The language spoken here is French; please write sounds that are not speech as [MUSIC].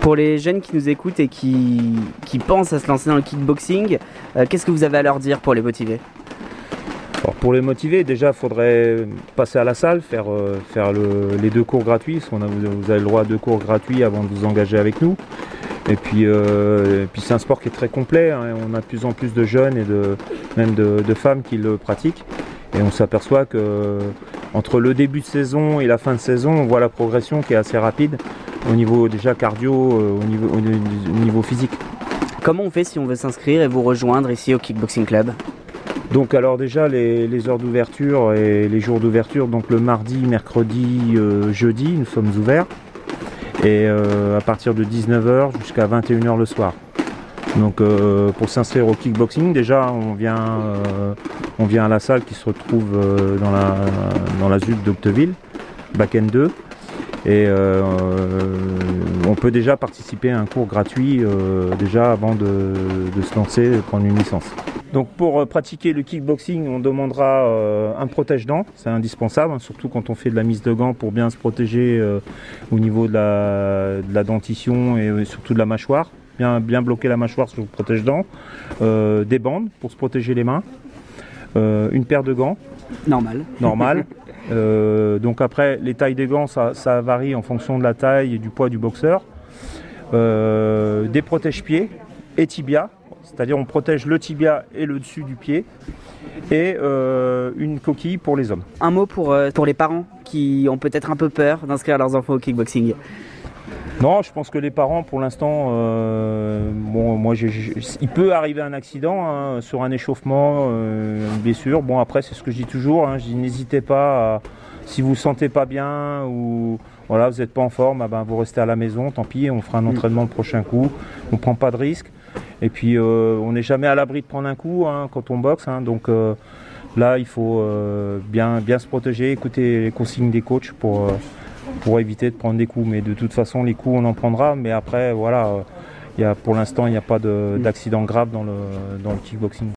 Pour les jeunes qui nous écoutent et qui, qui pensent à se lancer dans le kickboxing, euh, qu'est-ce que vous avez à leur dire pour les motiver? Pour les motiver, déjà, il faudrait passer à la salle, faire, euh, faire le- les deux cours gratuits. parce qu'on a- vous avez le droit à deux cours gratuits avant de vous engager avec nous. Et puis, euh, puis c'est un sport qui est très complet. hein, on a de plus en plus de jeunes et de, même de, de femmes qui le pratiquent. Et on s'aperçoit que entre le début de saison et la fin de saison, on voit la progression qui est assez rapide au niveau déjà cardio, euh, au niveau, au niveau physique. Comment on fait si on veut s'inscrire et vous rejoindre ici au Kickboxing Club? Donc alors déjà les, les heures d'ouverture et les jours d'ouverture, donc le mardi, mercredi, euh, jeudi, nous sommes ouverts. Et euh, à partir de 19h jusqu'à 21h le soir. Donc euh, pour s'inscrire au kickboxing, déjà on vient, euh, on vient à la salle qui se retrouve euh, dans la, dans la ZUP d'Octeville, Back-end 2. Et euh, on peut déjà participer à un cours gratuit euh, déjà avant de, se lancer, de prendre une licence. Donc pour euh, pratiquer le kickboxing, on demandera euh, un protège-dents, c'est indispensable, hein, surtout quand on fait de la mise de gants pour bien se protéger euh, au niveau de la, de la dentition et euh, surtout de la mâchoire. Bien, bloquer la mâchoire sur le protège-dents. Euh, des bandes pour se protéger les mains. Euh, une paire de gants Normal. normal. [LAUGHS] Euh, donc après, les tailles des gants, ça, ça varie en fonction de la taille et du poids du boxeur. Euh, des protège-pieds et tibia, c'est-à-dire on protège le tibia et le dessus du pied. Et euh, une coquille pour les hommes. Un mot pour, euh, pour les parents qui ont peut-être un peu peur d'inscrire leurs enfants au kickboxing. Non, je pense que les parents, pour l'instant, euh, bon, moi, il peut arriver un accident hein, sur un échauffement, euh, une blessure. Bon, après, c'est ce que je dis toujours. hein, je dis, n'hésitez pas, à- si vous ne sentez pas bien ou voilà, vous n'êtes pas en forme, ah ben, vous restez à la maison. Tant pis, on fera un entraînement le prochain coup. On ne prend pas de risque. Et puis, euh, on n'est jamais à l'abri de prendre un coup hein, quand on boxe. hein, donc euh, là, il faut euh, bien, bien se protéger, écouter les consignes des coachs pour. Pour éviter de prendre des coups. Mais de toute façon, les coups, on en prendra. Mais après, voilà, euh, il y a, pour l'instant, il n'y a pas de- d'accident grave dans le, dans le kickboxing.